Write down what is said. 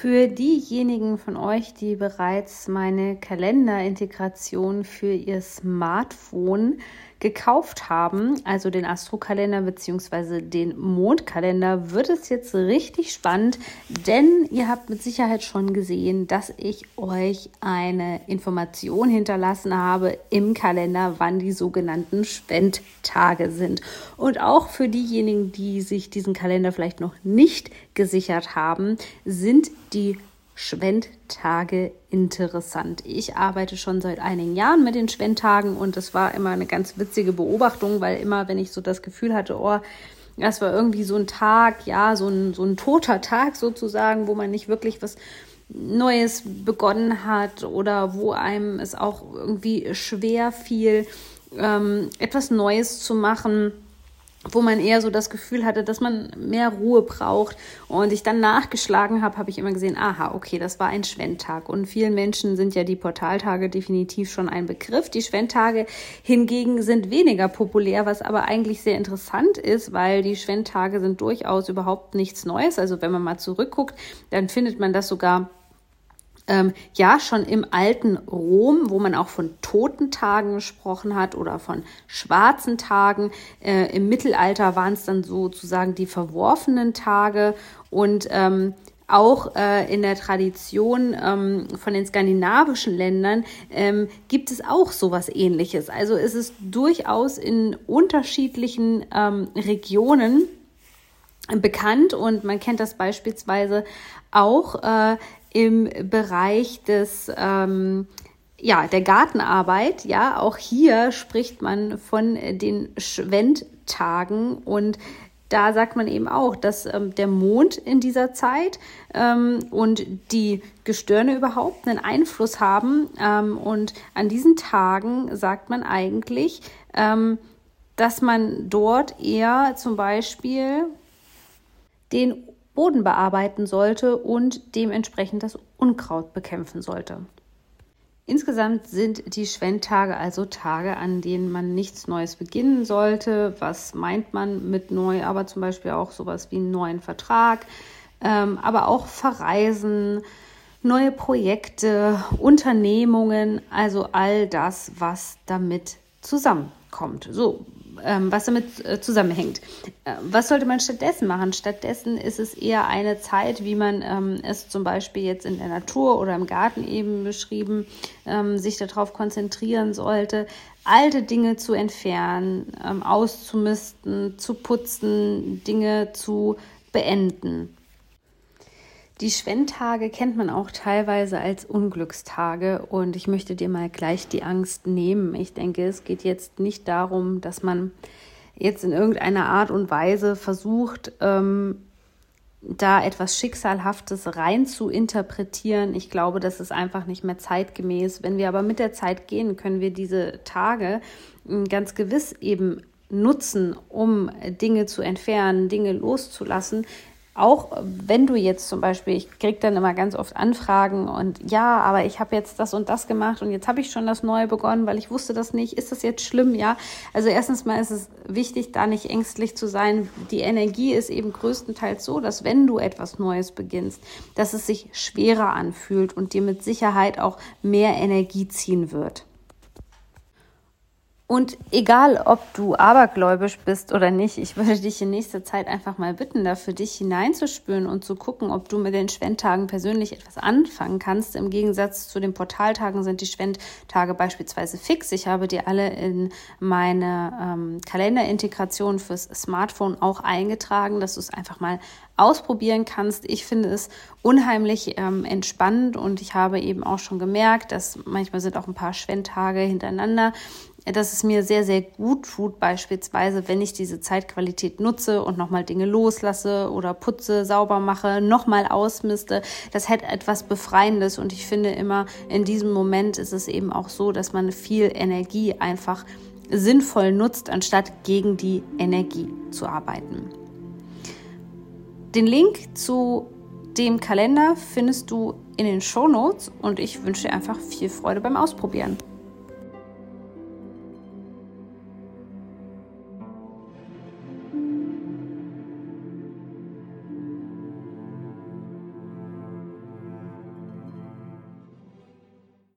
Für diejenigen von euch, die bereits meine Kalenderintegration für ihr Smartphone gekauft haben, also den Astrokalender bzw. den Mondkalender, wird es jetzt richtig spannend, denn ihr habt mit Sicherheit schon gesehen, dass ich euch eine Information hinterlassen habe im Kalender, wann die sogenannten Spendtage sind. Und auch für diejenigen, die sich diesen Kalender vielleicht noch nicht gesichert haben, sind die Schwendtage interessant. Ich arbeite schon seit einigen Jahren mit den Schwendtagen und das war immer eine ganz witzige Beobachtung, weil immer, wenn ich so das Gefühl hatte, oh, das war irgendwie so ein Tag, ja, so ein, so ein toter Tag sozusagen, wo man nicht wirklich was Neues begonnen hat oder wo einem es auch irgendwie schwer fiel, ähm, etwas Neues zu machen wo man eher so das Gefühl hatte, dass man mehr Ruhe braucht. Und ich dann nachgeschlagen habe, habe ich immer gesehen, aha, okay, das war ein Schwendtag. Und vielen Menschen sind ja die Portaltage definitiv schon ein Begriff. Die Schwendtage hingegen sind weniger populär, was aber eigentlich sehr interessant ist, weil die Schwendtage sind durchaus überhaupt nichts Neues. Also wenn man mal zurückguckt, dann findet man das sogar ähm, ja schon im alten Rom, wo man auch von Totentagen gesprochen hat oder von schwarzen Tagen. Äh, Im Mittelalter waren es dann sozusagen die verworfenen Tage und ähm, auch äh, in der Tradition ähm, von den skandinavischen Ländern ähm, gibt es auch sowas ähnliches. Also es ist durchaus in unterschiedlichen ähm, Regionen bekannt und man kennt das beispielsweise auch äh, im Bereich des ähm, ja, der Gartenarbeit, ja, auch hier spricht man von den Schwendtagen und da sagt man eben auch, dass ähm, der Mond in dieser Zeit ähm, und die Gestirne überhaupt einen Einfluss haben. Ähm, und an diesen Tagen sagt man eigentlich, ähm, dass man dort eher zum Beispiel den Boden bearbeiten sollte und dementsprechend das Unkraut bekämpfen sollte. Insgesamt sind die Schwendtage also Tage, an denen man nichts Neues beginnen sollte. Was meint man mit neu? Aber zum Beispiel auch sowas wie einen neuen Vertrag, ähm, aber auch Verreisen, neue Projekte, Unternehmungen, also all das, was damit zusammenkommt. So, ähm, was damit äh, zusammenhängt. Äh, was sollte man stattdessen machen? Stattdessen ist es eher eine Zeit, wie man ähm, es zum Beispiel jetzt in der Natur oder im Garten eben beschrieben, ähm, sich darauf konzentrieren sollte, alte Dinge zu entfernen, ähm, auszumisten, zu putzen, Dinge zu beenden. Die Schwendtage kennt man auch teilweise als Unglückstage und ich möchte dir mal gleich die Angst nehmen. Ich denke, es geht jetzt nicht darum, dass man jetzt in irgendeiner Art und Weise versucht, ähm, da etwas Schicksalhaftes rein zu interpretieren. Ich glaube, das ist einfach nicht mehr zeitgemäß. Wenn wir aber mit der Zeit gehen, können wir diese Tage hm, ganz gewiss eben nutzen, um Dinge zu entfernen, Dinge loszulassen, auch wenn du jetzt zum Beispiel, ich kriege dann immer ganz oft Anfragen und ja, aber ich habe jetzt das und das gemacht und jetzt habe ich schon das Neue begonnen, weil ich wusste das nicht. Ist das jetzt schlimm? Ja. Also erstens mal ist es wichtig, da nicht ängstlich zu sein. Die Energie ist eben größtenteils so, dass wenn du etwas Neues beginnst, dass es sich schwerer anfühlt und dir mit Sicherheit auch mehr Energie ziehen wird. Und egal, ob du abergläubisch bist oder nicht, ich würde dich in nächster Zeit einfach mal bitten, da für dich hineinzuspüren und zu gucken, ob du mit den Schwendtagen persönlich etwas anfangen kannst. Im Gegensatz zu den Portaltagen sind die Schwendtage beispielsweise fix. Ich habe dir alle in meine ähm, Kalenderintegration fürs Smartphone auch eingetragen, dass du es einfach mal ausprobieren kannst. Ich finde es unheimlich ähm, entspannend und ich habe eben auch schon gemerkt, dass manchmal sind auch ein paar Schwendtage hintereinander dass es mir sehr, sehr gut tut, beispielsweise, wenn ich diese Zeitqualität nutze und nochmal Dinge loslasse oder putze, sauber mache, nochmal ausmiste. Das hat etwas Befreiendes und ich finde immer, in diesem Moment ist es eben auch so, dass man viel Energie einfach sinnvoll nutzt, anstatt gegen die Energie zu arbeiten. Den Link zu dem Kalender findest du in den Show Notes und ich wünsche dir einfach viel Freude beim Ausprobieren.